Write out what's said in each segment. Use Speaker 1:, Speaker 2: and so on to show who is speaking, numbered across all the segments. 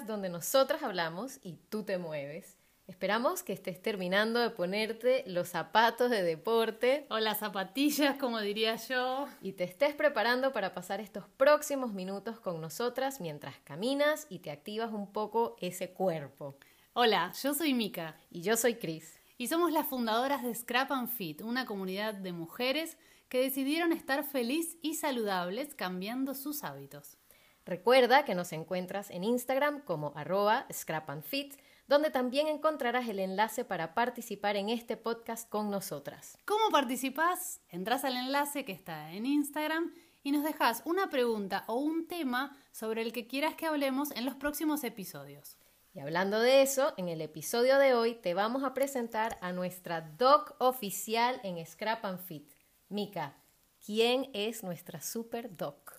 Speaker 1: podcast donde nosotras hablamos y tú te mueves. Esperamos que estés terminando de ponerte los zapatos de deporte
Speaker 2: o las zapatillas, como diría yo,
Speaker 1: y te estés preparando para pasar estos próximos minutos con nosotras mientras caminas y te activas un poco ese cuerpo.
Speaker 2: Hola, yo soy Mika
Speaker 1: y yo soy Chris
Speaker 2: y somos las fundadoras de Scrap and Fit, una comunidad de mujeres que decidieron estar feliz y saludables cambiando sus hábitos.
Speaker 1: Recuerda que nos encuentras en Instagram como arroba scrapandfit, donde también encontrarás el enlace para participar en este podcast con nosotras.
Speaker 2: ¿Cómo participás? Entrás al enlace que está en Instagram y nos dejas una pregunta o un tema sobre el que quieras que hablemos en los próximos episodios.
Speaker 1: Y hablando de eso, en el episodio de hoy te vamos a presentar a nuestra doc oficial en Scrap and Fit. Mica, ¿quién es nuestra super doc?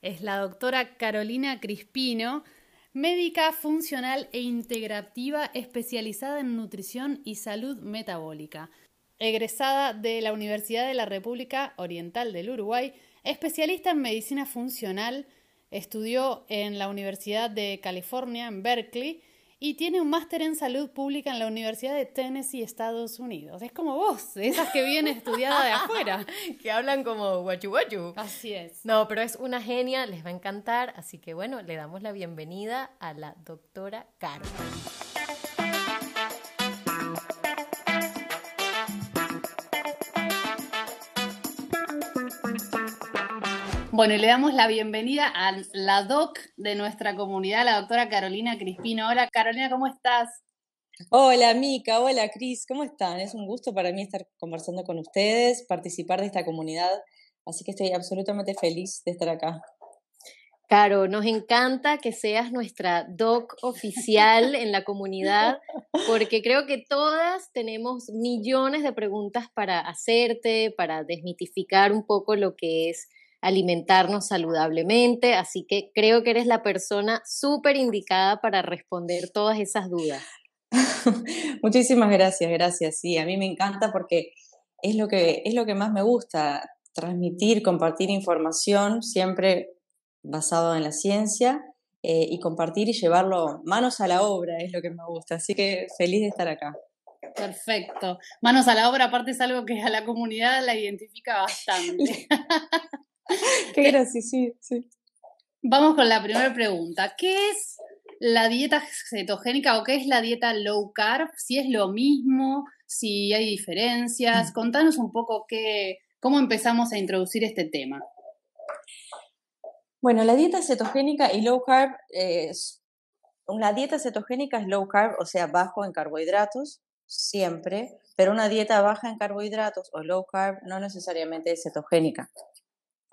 Speaker 2: Es la doctora Carolina Crispino, médica funcional e integrativa especializada en nutrición y salud metabólica. Egresada de la Universidad de la República Oriental del Uruguay, especialista en medicina funcional, estudió en la Universidad de California, en Berkeley, y tiene un máster en salud pública en la Universidad de Tennessee, Estados Unidos. Es como vos, esas que vienen estudiadas de afuera.
Speaker 1: que hablan como guachu guachu.
Speaker 2: Así es.
Speaker 1: No, pero es una genia, les va a encantar. Así que bueno, le damos la bienvenida a la doctora Caro.
Speaker 2: Bueno, y le damos la bienvenida a la doc de nuestra comunidad, la doctora Carolina Crispino. Hola Carolina, ¿cómo estás?
Speaker 3: Hola Mica, hola Cris, ¿cómo están? Es un gusto para mí estar conversando con ustedes, participar de esta comunidad, así que estoy absolutamente feliz de estar acá.
Speaker 1: Caro, nos encanta que seas nuestra doc oficial en la comunidad, porque creo que todas tenemos millones de preguntas para hacerte, para desmitificar un poco lo que es alimentarnos saludablemente, así que creo que eres la persona súper indicada para responder todas esas dudas.
Speaker 3: Muchísimas gracias, gracias. Sí, a mí me encanta porque es lo que, es lo que más me gusta, transmitir, compartir información, siempre basado en la ciencia, eh, y compartir y llevarlo manos a la obra es lo que me gusta. Así que feliz de estar acá.
Speaker 2: Perfecto. Manos a la obra, aparte es algo que a la comunidad la identifica bastante.
Speaker 3: Qué sí, sí.
Speaker 2: Vamos con la primera pregunta. ¿Qué es la dieta cetogénica o qué es la dieta low carb? Si es lo mismo, si hay diferencias. Mm. Contanos un poco qué, cómo empezamos a introducir este tema.
Speaker 3: Bueno, la dieta cetogénica y low carb es. Una dieta cetogénica es low carb, o sea, bajo en carbohidratos, siempre, pero una dieta baja en carbohidratos o low carb no necesariamente es cetogénica.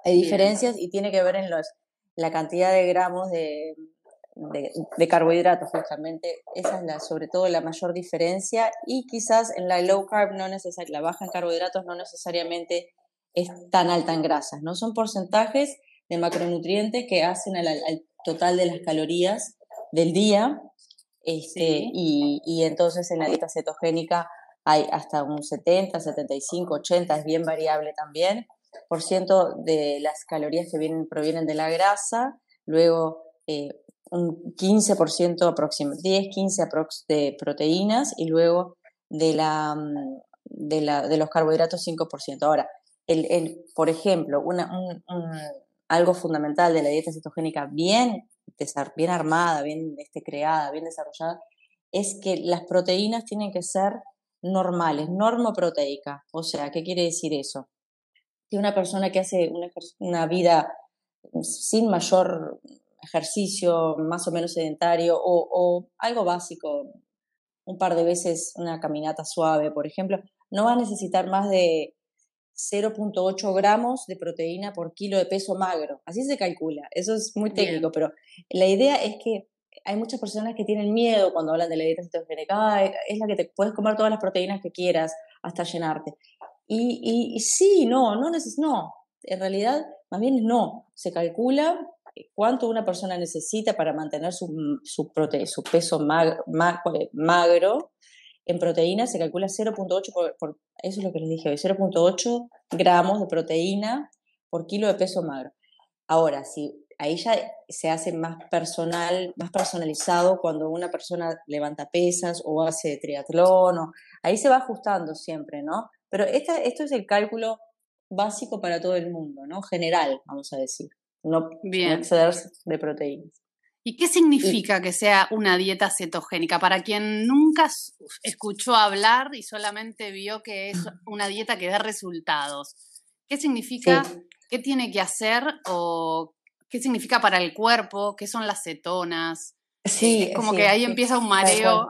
Speaker 3: Hay diferencias y tiene que ver en los, la cantidad de gramos de, de, carbohidratos, justamente. Esa es la, sobre todo la mayor diferencia. Y quizás en la low carb, no la baja en carbohidratos no necesariamente es tan alta en grasas, ¿no? Son porcentajes de macronutrientes que hacen al, total de las calorías del día. Este, y, y entonces en la dieta cetogénica hay hasta un 70, 75, 80, es bien variable también de las calorías que vienen, provienen de la grasa, luego eh, un 15% aproximadamente, 10, 15 aprox de proteínas y luego de, la, mm, de, la, de los carbohidratos 5%. Ahora, el, el, por ejemplo, una, un, algo fundamental de la dieta cetogénica bien, bien armada, bien este, creada, bien desarrollada, es que las proteínas tienen que ser normales, normoproteica. O sea, ¿qué quiere decir eso? Que una persona que hace una, vida sin mayor ejercicio, más o menos sedentario o, algo básico, un par de veces una caminata suave, por ejemplo, no va a necesitar más de 0.8 gramos de proteína por kilo de peso magro. Así se calcula. Eso es muy técnico, pero la idea es que hay muchas personas que tienen miedo cuando hablan de la dieta cetogénica. es la que te puedes comer todas las proteínas que quieras hasta llenarte. Y, y, sí, no, no, no. En realidad, más bien no. Se calcula cuánto una persona necesita para mantener su, su, su peso magro en proteína, se calcula 0.8, por, eso es lo que les dije hoy, 0.8 gramos de proteína por kilo de peso magro. Ahora, si ahí ya se hace más personal, más personalizado cuando una persona levanta pesas o hace triatlón, ahí se va ajustando siempre, ¿no? Pero esta, esto es el cálculo básico para todo el mundo, ¿no? General, vamos a decir, no, Bien. excederse de proteínas.
Speaker 2: ¿Y qué significa que sea una dieta cetogénica? Para quien nunca escuchó hablar y solamente vio que es una dieta que da resultados, ¿qué significa? ¿Qué tiene que hacer o qué significa para el cuerpo, qué son las cetonas. Sí, como que ahí empieza un mareo.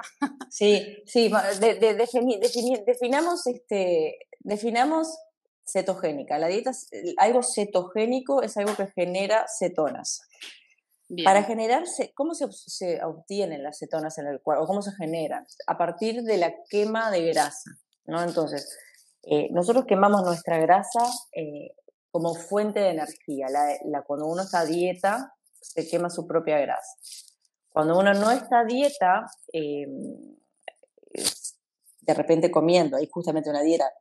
Speaker 3: Sí, sí, definamos, este, definamos cetogénica. La dieta, algo cetogénico es algo que genera cetonas. Para generarse, ¿cómo se, obtienen las cetonas en el cuerpo? ¿Cómo se generan? A partir de la quema de grasa, ¿no? Entonces, eh, nosotros quemamos nuestra grasa eh, como fuente de energía. La, cuando uno está a dieta, se quema su propia grasa. Cuando uno no está a dieta, em, de repente comiendo, hay justamente una dieta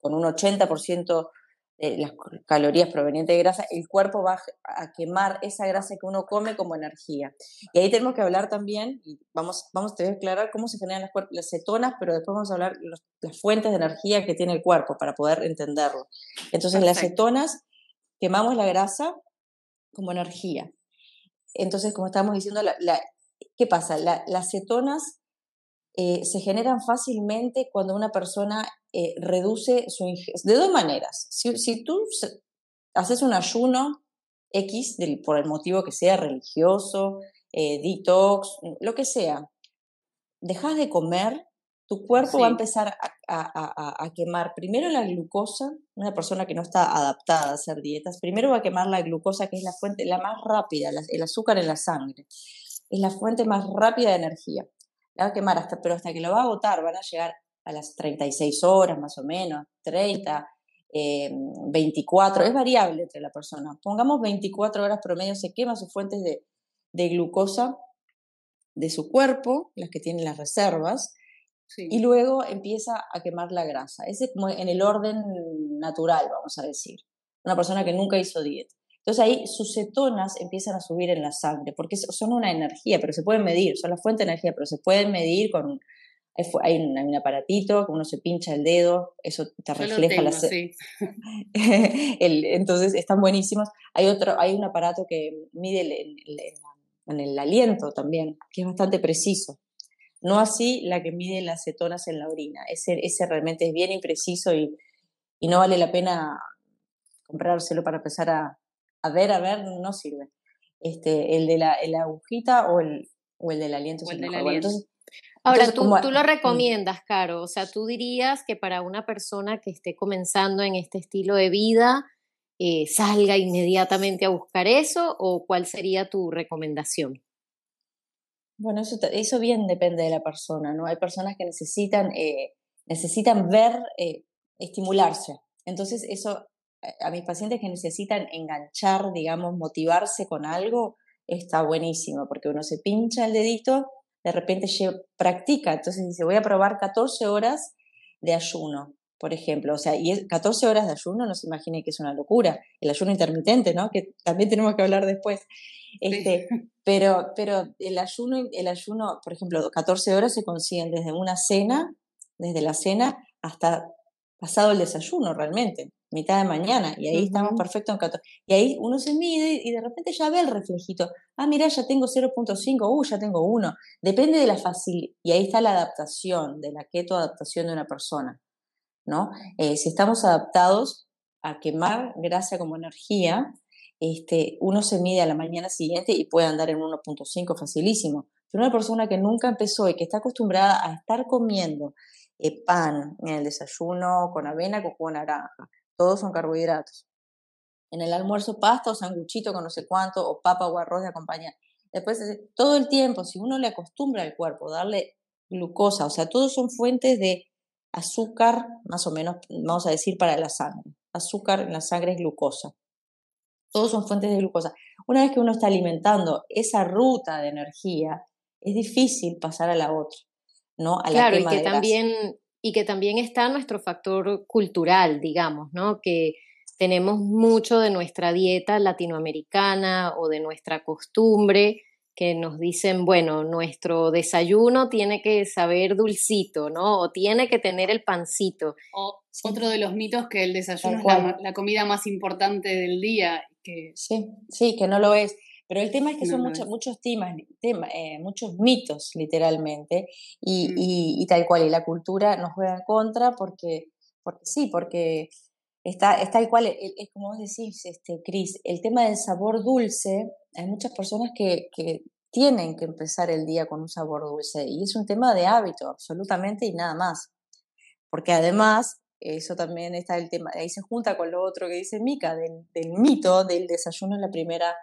Speaker 3: con un 80% las calorías provenientes de grasa, el cuerpo va a quemar esa grasa que uno come como energía. Y ahí tenemos que hablar también, y vamos, vamos a aclarar cómo se generan las, cetonas, pero después vamos a hablar las fuentes de energía que tiene el cuerpo para poder entenderlo. Entonces las cetonas, quemamos la grasa como energía. Entonces, como estábamos diciendo, ¿qué pasa? las cetonas eh, se generan fácilmente cuando una persona eh, reduce su ingesta. De dos maneras. Si, tú haces un ayuno X por el motivo que sea, religioso, eh, detox, lo que sea, dejas de comer, tu cuerpo va a empezar a, quemar primero la glucosa, una persona que no está adaptada a hacer dietas, primero va a quemar la glucosa, que es la fuente, la más rápida, el azúcar en la sangre, es la fuente más rápida de energía. La va a quemar, hasta, pero hasta que lo va a agotar, van a llegar a las 36 horas más o menos, 30, 24, eh, es variable entre la persona. Pongamos 24 horas promedio, se quema sus fuentes de, glucosa de su cuerpo, las que tienen las reservas, y luego empieza a quemar la grasa. Ese es como en el orden natural, vamos a decir. Una persona que nunca hizo dieta. Entonces ahí sus cetonas empiezan a subir en la sangre, porque son una energía, pero se pueden medir, son la fuente de energía, pero se pueden medir con hay un, aparatito que uno se pincha el dedo, eso te refleja la sí. Entonces están buenísimos. Hay otro, hay un aparato que mide en el, aliento también, que es bastante preciso. No así la que mide las cetonas en la orina. Ese, ese realmente es bien impreciso y, y no vale la pena comprárselo para empezar a, a ver, a ver, no sirve. Este, el de la, agujita o el, o el del aliento. el del aliento.
Speaker 1: Ahora, tú, tú, lo mm. recomiendas, Caro, o sea, tú dirías que para una persona que esté comenzando en este estilo de vida, eh, salga inmediatamente a buscar eso o cuál sería tu recomendación?
Speaker 3: Bueno, eso, eso bien depende de la persona, ¿no? Hay personas que necesitan, eh, necesitan ver, eh, estimularse. Entonces, eso, a mis pacientes que necesitan enganchar, digamos, motivarse con algo, está buenísimo, porque uno se pincha el dedito de repente practica, entonces dice, voy a probar 14 horas de ayuno, por ejemplo, o sea, y 14 horas de ayuno, no se imagine que es una locura, el ayuno intermitente, ¿no? Que también tenemos que hablar después. Este, pero, pero el ayuno, el ayuno, por ejemplo, 14 horas se consiguen desde una cena, desde la cena hasta pasado el desayuno realmente mitad de mañana, y ahí estamos perfectos en 14. Y ahí uno se mide y de repente ya ve el reflejito. Ah, mira, ya tengo 0.5, uh, ya tengo 1. Depende de la facilidad. Y ahí está la adaptación, de la keto adaptación de una persona. ¿No? Eh, si estamos adaptados a quemar grasa como energía, este, uno se mide a la mañana siguiente y puede andar en 1.5 facilísimo. Pero una persona que nunca empezó y que está acostumbrada a estar comiendo eh, pan en el desayuno con avena con jugo naranja, todos son carbohidratos. En el almuerzo pasta o sanguchito con no sé cuánto, o papa o arroz de acompañar. Después, todo el tiempo, si uno le acostumbra al cuerpo, darle glucosa, o sea, todos son fuentes de azúcar, más o menos, vamos a decir, para la sangre. Azúcar en la sangre es glucosa. Todos son fuentes de glucosa. Una vez que uno está alimentando esa ruta de energía, es difícil pasar a la otra, ¿no? A
Speaker 1: claro, y que también y que también está nuestro factor cultural, digamos, ¿no? Que tenemos mucho de nuestra dieta latinoamericana o de nuestra costumbre que nos dicen, bueno, nuestro desayuno tiene que saber dulcito, ¿no? O tiene que tener el pancito.
Speaker 2: O otro de los mitos que el desayuno es la, comida más importante del día. Que...
Speaker 3: Sí, sí, que no lo es. Pero el tema es que son muchos, muchos temas, eh, muchos mitos, literalmente, y, mm. y, y, tal cual, y la cultura nos juega en contra porque, porque sí, porque está, está tal cual, es como vos decís, este, Cris, el tema del sabor dulce hay muchas personas que, que tienen que empezar el día con un sabor dulce y es un tema de hábito, absolutamente, y nada más. Porque además, eso también está el tema, ahí se junta con lo otro que dice Mica, del, del mito del desayuno en la primera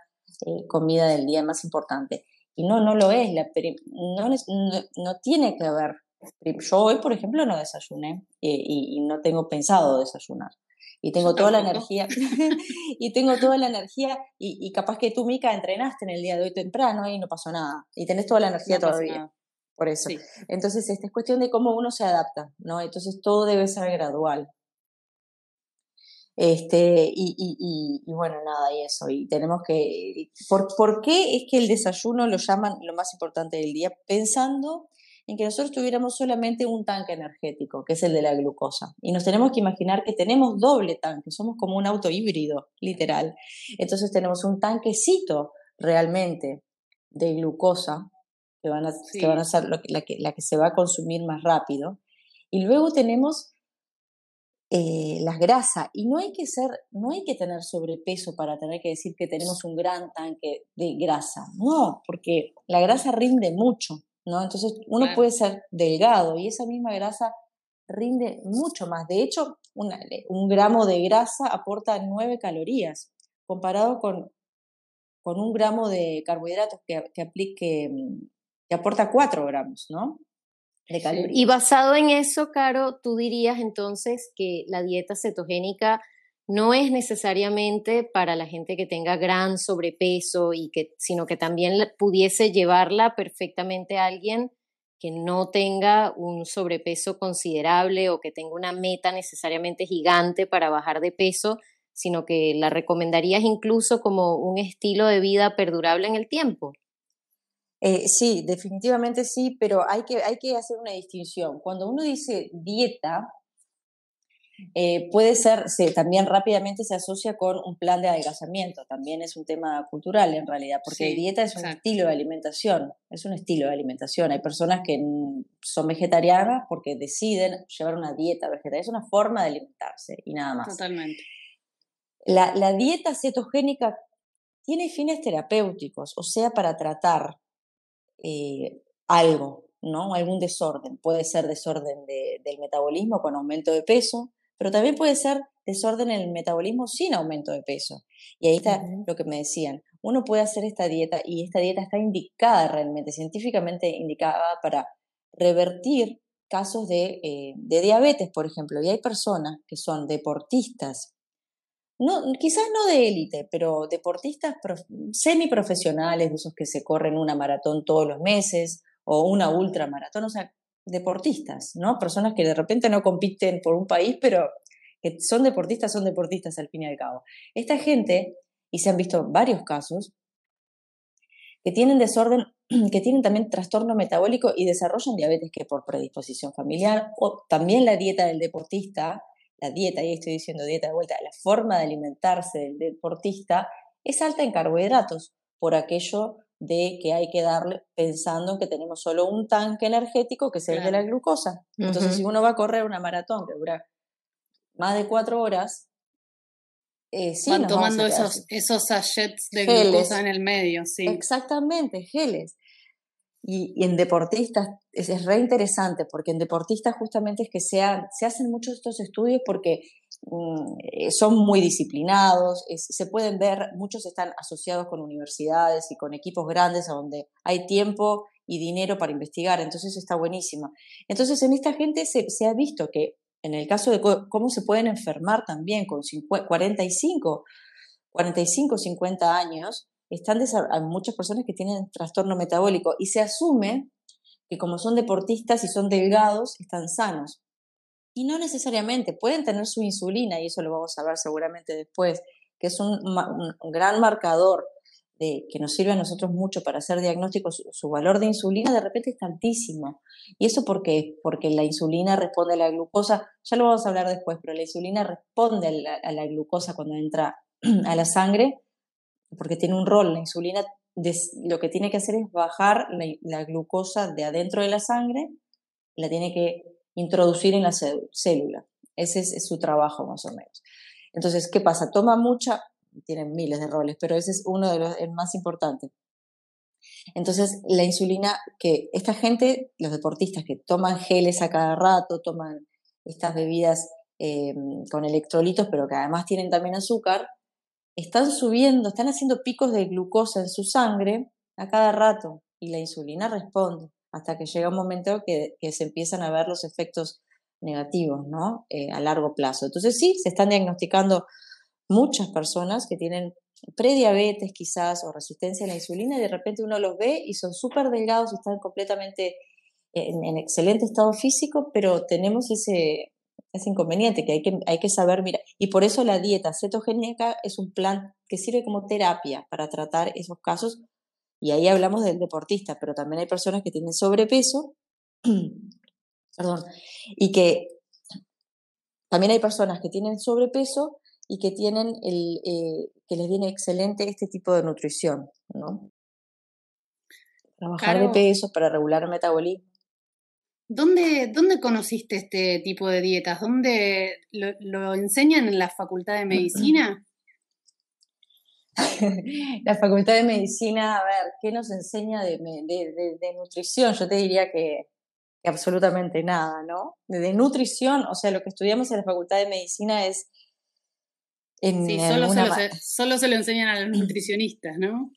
Speaker 3: eh, comida del día más importante. Y no, no lo es, la, no, no, tiene que haber. Yo hoy, por ejemplo, no desayuné eh, y, no tengo pensado desayunar y tengo toda la energía, y tengo toda la energía, y, capaz que tú, Mica, entrenaste en el día de hoy temprano y no pasó nada, y tenés toda la energía todavía. Por eso. Entonces, esta es cuestión de cómo uno se adapta, ¿no? Entonces, todo debe ser gradual. Este, y, y, y, bueno, nada, y eso. Y tenemos que. ¿por, ¿Por qué es que el desayuno lo llaman lo más importante del día? Pensando en que nosotros tuviéramos solamente un tanque energético, que es el de la glucosa. Y nos tenemos que imaginar que tenemos doble tanque, somos como un auto híbrido, literal. Entonces tenemos un tanquecito realmente de glucosa, que van a, que van a ser la, que, la que se va a consumir más rápido. Y luego tenemos eh, las grasas. Y no hay que ser, no hay que tener sobrepeso para tener que decir que tenemos un gran tanque de grasa. No, porque la grasa rinde mucho. ¿No? Entonces uno puede ser delgado y esa misma grasa rinde mucho más. De hecho, un gramo de grasa aporta 9 calorías, comparado con, con un gramo de carbohidratos que, que, aplique, que aporta 4 gramos, ¿no?
Speaker 1: De calorías. Y basado en eso, Caro, tú dirías entonces que la dieta cetogénica no es necesariamente para la gente que tenga gran sobrepeso y que, sino que también pudiese llevarla perfectamente a alguien que no tenga un sobrepeso considerable o que tenga una meta necesariamente gigante para bajar de peso, sino que la recomendarías incluso como un estilo de vida perdurable en el tiempo.
Speaker 3: Eh, sí, definitivamente sí, pero hay que, hay que hacer una distinción. Cuando uno dice dieta, eh, puede ser, también rápidamente se asocia con un plan de adelgazamiento, también es un tema cultural en realidad, porque dieta es un estilo de alimentación, es un estilo de alimentación. Hay personas que son vegetarianas porque deciden llevar una dieta vegetariana, es una forma de alimentarse y nada más.
Speaker 2: Totalmente.
Speaker 3: La, la dieta cetogénica tiene fines terapéuticos, o sea, para tratar eh, algo, ¿no? Algún desorden. Puede ser desorden del metabolismo con aumento de peso, pero también puede ser desorden en el metabolismo sin aumento de peso. Y ahí está lo que me decían. Uno puede hacer esta dieta y esta dieta está indicada realmente, científicamente indicada para revertir casos de, eh, de diabetes, por ejemplo. Y hay personas que son deportistas, no, quizás no de élite, pero deportistas semiprofesionales, de esos que se corren una maratón todos los meses o una ultramaratón, o sea, deportistas, ¿no? Personas que de repente no compiten por un país, pero que son deportistas, son deportistas al fin y al cabo. Esta gente, y se han visto varios casos, que tienen desorden, que tienen también trastorno metabólico y desarrollan diabetes que por predisposición familiar, o también la dieta del deportista, la dieta, y estoy diciendo dieta de vuelta, la forma de alimentarse del deportista es alta en carbohidratos, por aquello de que hay que darle pensando que tenemos solo un tanque energético que es el de la glucosa. Entonces, si uno va a correr una maratón que dura más de cuatro horas,
Speaker 2: eh, Van tomando esos, esos sachets de glucosa en el medio, sí.
Speaker 3: Exactamente, geles. Y, en deportistas es, es, re interesante, porque en deportistas justamente es que se, se hacen muchos estos estudios porque son muy disciplinados, se pueden ver, muchos están asociados con universidades y con equipos grandes a donde hay tiempo y dinero para investigar, entonces está buenísimo. Entonces en esta gente se, se ha visto que en el caso de cómo se pueden enfermar también con 45, 45, 50 años, están hay muchas personas que tienen trastorno metabólico y se asume que como son deportistas y son delgados, están sanos. Y no necesariamente, pueden tener su insulina, y eso lo vamos a ver seguramente después, que es un, gran marcador de, que nos sirve a nosotros mucho para hacer diagnósticos, su, valor de insulina de repente es altísimo. ¿Y eso por qué? Porque la insulina responde a la glucosa, ya lo vamos a hablar después, pero la insulina responde a la, glucosa cuando entra a la sangre, porque tiene un rol, la insulina lo que tiene que hacer es bajar la, glucosa de adentro de la sangre, la tiene que introducir en la célula. Ese es, su trabajo más o menos. Entonces, ¿qué pasa? Toma mucha, tienen miles de roles, pero ese es uno de los más importantes. Entonces, la insulina, que esta gente, los deportistas que toman geles a cada rato, toman estas bebidas eh, con electrolitos, pero que además tienen también azúcar, están subiendo, están haciendo picos de glucosa en su sangre a cada rato y la insulina responde hasta que llega un momento que, se empiezan a ver los efectos negativos, ¿no? Eh, a largo plazo. Entonces sí, se están diagnosticando muchas personas que tienen prediabetes quizás o resistencia a la insulina y de repente uno los ve y son súper delgados, están completamente en, excelente estado físico, pero tenemos ese, es inconveniente, que hay, que hay que saber, mira, y por eso la dieta cetogénica es un plan que sirve como terapia para tratar esos casos, y ahí hablamos del deportista, pero también hay personas que tienen sobrepeso, perdón, y que también hay personas que tienen sobrepeso y que tienen el, eh, que les viene excelente este tipo de nutrición, ¿no? Trabajar de peso para regular el metabolismo.
Speaker 2: ¿Dónde, ¿Dónde conociste este tipo de dietas? ¿Dónde lo, enseñan en la Facultad de Medicina?
Speaker 3: la Facultad de Medicina, a ver, ¿qué nos enseña de, nutrición? Yo te diría que, absolutamente nada, ¿no? De, nutrición, o sea, lo que estudiamos en la Facultad de Medicina es...
Speaker 2: sí, solo se, solo se lo enseñan a los nutricionistas, ¿no?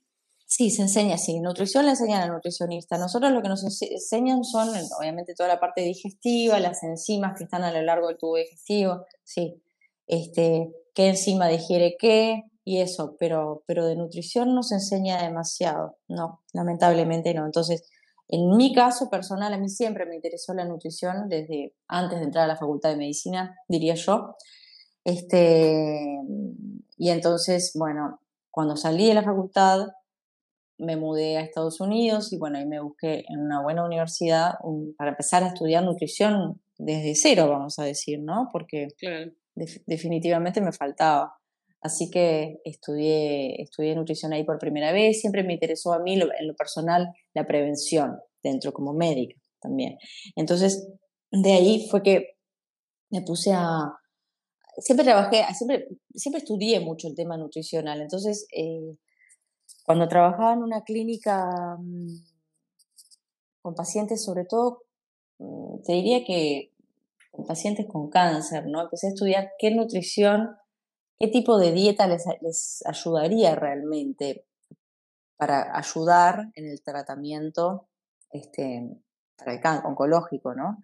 Speaker 3: Sí, se enseña, sí. Nutrición le enseñan al nutricionista. Nosotros lo que nos enseñan son, obviamente, toda la parte digestiva, las enzimas que están a lo largo del tubo digestivo, sí. Este, qué enzima digiere qué y eso, pero, pero de nutrición no se enseña demasiado, no, lamentablemente no. Entonces, en mi caso personal, a mí siempre me interesó la nutrición desde antes de entrar a la facultad de medicina, diría yo. Este, y entonces, bueno, cuando salí de la facultad, me mudé a Estados Unidos y bueno, ahí me busqué en una buena universidad para empezar a estudiar nutrición desde cero, vamos a decir, ¿no? Porque definitivamente me faltaba. Así que estudié, estudié nutrición ahí por primera vez. Siempre me interesó a mí, en lo personal, la prevención, dentro como médica también. Entonces, de ahí fue que me puse a... Siempre trabajé, siempre, siempre estudié mucho el tema nutricional. Entonces, eh, cuando trabajaba en una clínica mm, con pacientes, sobre todo, mm, te diría que con pacientes con cáncer, ¿no? Empecé a estudiar qué nutrición, qué tipo de dieta les, ayudaría realmente para ayudar en el tratamiento este, para el cáncer oncológico, ¿no?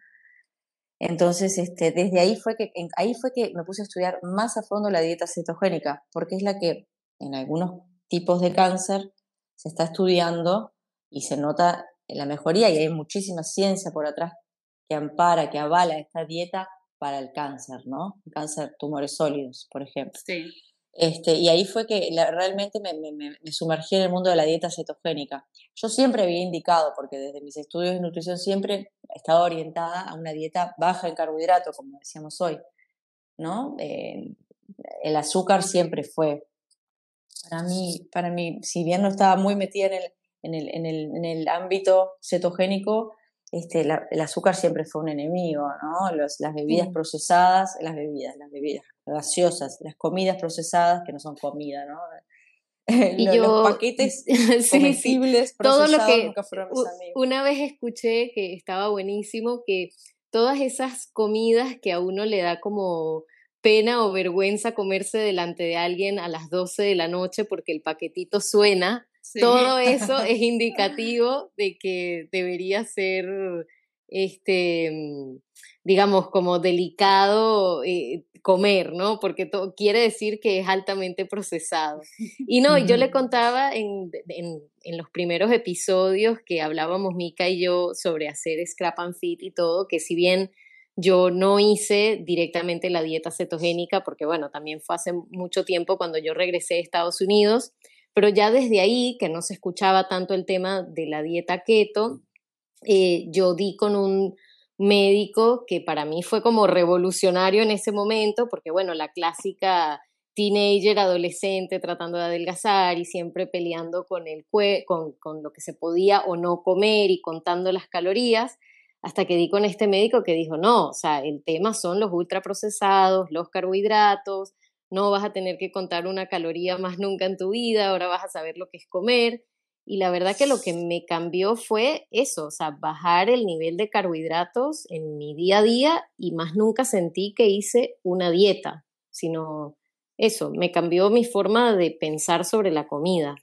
Speaker 3: Entonces, este, desde ahí fue, que, ahí fue que me puse a estudiar más a fondo la dieta cetogénica, porque es la que en algunos tipos de cáncer se está estudiando y se nota la mejoría y hay muchísima ciencia por atrás que ampara, que avala esta dieta para el cáncer, ¿no? Cáncer, tumores sólidos, por ejemplo. Sí. Este, y ahí fue que realmente me, me, sumergí en el mundo de la dieta cetogénica. Yo siempre había indicado, porque desde mis estudios de nutrición siempre estaba orientada a una dieta baja en carbohidratos, como decíamos hoy, ¿no? Eh, el azúcar siempre fue para mí, para mí, si bien no estaba muy metida en el, en el, en el, en el ámbito cetogénico, este, el azúcar siempre fue un enemigo, ¿no? las bebidas procesadas, las bebidas, las bebidas gaseosas, las comidas procesadas que no son comida, ¿no? Y los, yo, paquetes comestibles
Speaker 1: todo lo que una vez escuché que estaba buenísimo que todas esas comidas que a uno le da como pena o vergüenza comerse delante de alguien a las 12 de la noche porque el paquetito suena. Todo eso es indicativo de que debería ser, este, digamos, como delicado eh, comer, ¿no? Porque quiere decir que es altamente procesado. Y no, yo le contaba en, en, en, los primeros episodios que hablábamos Mika y yo sobre hacer scrap and fit y todo, que si bien yo no hice directamente la dieta cetogénica porque, bueno, también fue hace mucho tiempo cuando yo regresé a Estados Unidos, pero ya desde ahí, que no se escuchaba tanto el tema de la dieta keto, eh, yo di con un médico que para mí fue como revolucionario en ese momento, porque, bueno, la clásica teenager, adolescente, tratando de adelgazar y siempre peleando con, el con, con lo que se podía o no comer y contando las calorías hasta que di con este médico que dijo, no, o sea, el tema son los ultraprocesados, los carbohidratos, no vas a tener que contar una caloría más nunca en tu vida, ahora vas a saber lo que es comer. Y la verdad que lo que me cambió fue eso, o sea, bajar el nivel de carbohidratos en mi día a día y más nunca sentí que hice una dieta, sino eso, me cambió mi forma de pensar sobre la comida.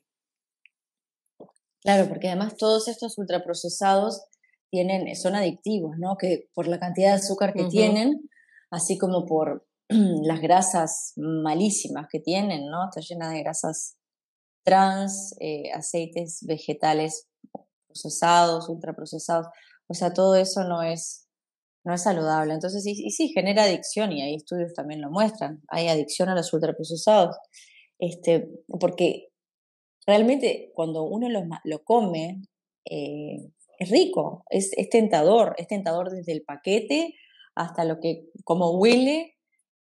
Speaker 3: Claro, porque además todos estos ultraprocesados tienen, son adictivos, ¿no? Que por la cantidad de azúcar que tienen, así como por las grasas malísimas que tienen, ¿no? Está llena de grasas trans, eh, aceites vegetales procesados, ultraprocesados. O sea, todo eso no es, no es saludable. Entonces, y, sí, genera adicción y hay estudios también lo muestran. Hay adicción a los ultraprocesados. Este, porque realmente cuando uno lo, lo come, eh, es rico, es, es, tentador, es tentador desde el paquete hasta lo que, como huele,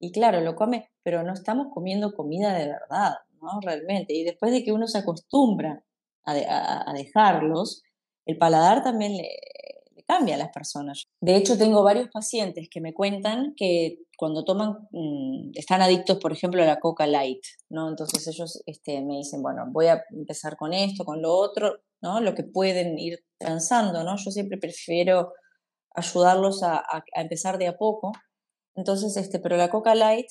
Speaker 3: y claro, lo come, pero no estamos comiendo comida de verdad, ¿no? Realmente. Y después de que uno se acostumbra a, dejarlos, el paladar también le, cambia a las personas. De hecho, tengo varios pacientes que me cuentan que cuando toman, mm, están adictos, por ejemplo, a la Coca Light, ¿no? Entonces ellos este, me dicen, bueno, voy a empezar con esto, con lo otro, ¿no? Lo que pueden ir transando, ¿no? Yo siempre prefiero ayudarlos a, empezar de a poco. Entonces, este, pero la Coca Light,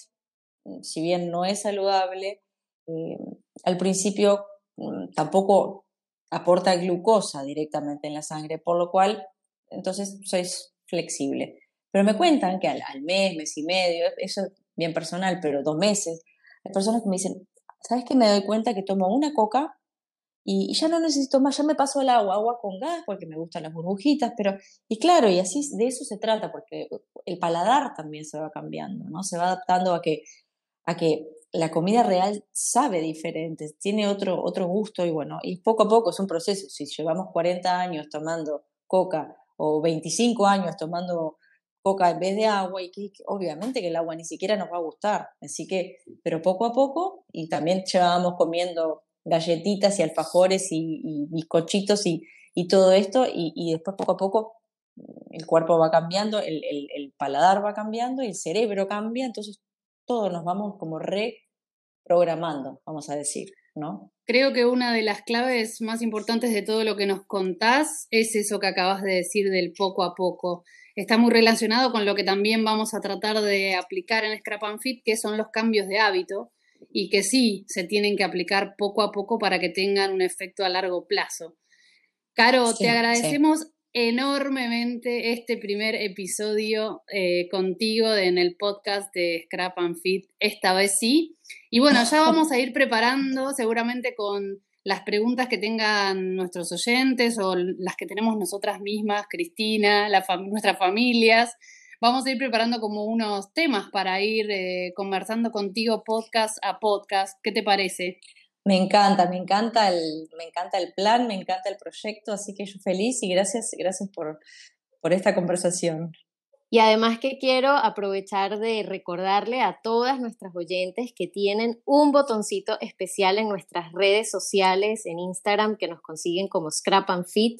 Speaker 3: mm, si bien no es saludable, eh, al principio mm, tampoco aporta glucosa directamente en la sangre, por lo cual, entonces sois flexible. Pero me cuentan que al, al mes, mes y medio, eso es bien personal, pero dos meses, hay personas que me dicen, ¿sabes que me doy cuenta que tomo una coca y, ya no necesito más, ya me paso el agua, agua con gas, porque me gustan las burbujitas, pero, y claro, y así de eso se trata, porque el paladar también se va cambiando, ¿no? Se va adaptando a que, a que la comida real sabe diferente, tiene otro, otro gusto y bueno, y poco a poco es un proceso. Si llevamos 40 años tomando coca o 25 años tomando coca en vez de agua, y que, obviamente que el agua ni siquiera nos va a gustar. Así que, pero poco a poco, y también llevábamos comiendo galletitas y alfajores y, y bizcochitos y, y, todo esto, y, después poco a poco mm, el cuerpo va cambiando, el, el, paladar va cambiando, el cerebro cambia, entonces todos nos vamos como reprogramando, vamos a decir, ¿no?
Speaker 2: Creo que una de las claves más importantes de todo lo que nos contás es eso que acabas de decir del poco a poco. Está muy relacionado con lo que también vamos a tratar de aplicar en Scrap and Fit, que son los cambios de hábito y que sí se tienen que aplicar poco a poco para que tengan un efecto a largo plazo. Caro, te agradecemos enormemente este primer episodio eh, contigo en el podcast de Scrap and Fit, esta vez sí. Y bueno, ya vamos a ir preparando seguramente con las preguntas que tengan nuestros oyentes o las que tenemos nosotras mismas, Cristina, nuestras familias vamos a ir preparando como unos temas para ir eh, conversando contigo podcast a podcast. ¿Qué te parece?
Speaker 3: Me encanta, me encanta el, me encanta el plan, me encanta el proyecto, así que yo feliz y gracias, gracias por, por esta conversación.
Speaker 1: Y además que quiero aprovechar de recordarle a todas nuestras oyentes que tienen un botoncito especial en nuestras redes sociales, en Instagram, que nos consiguen como Scrap and Fit.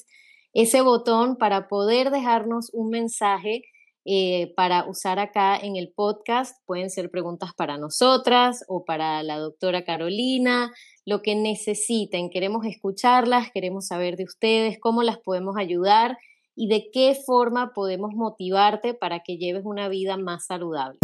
Speaker 1: Ese botón para poder dejarnos un mensaje eh, para usar acá en el podcast. Pueden ser preguntas para nosotras o para la doctora Carolina, lo que necesiten. Queremos escucharlas, queremos saber de ustedes, cómo las podemos ayudar y de qué forma podemos motivarte para que lleves una vida más saludable.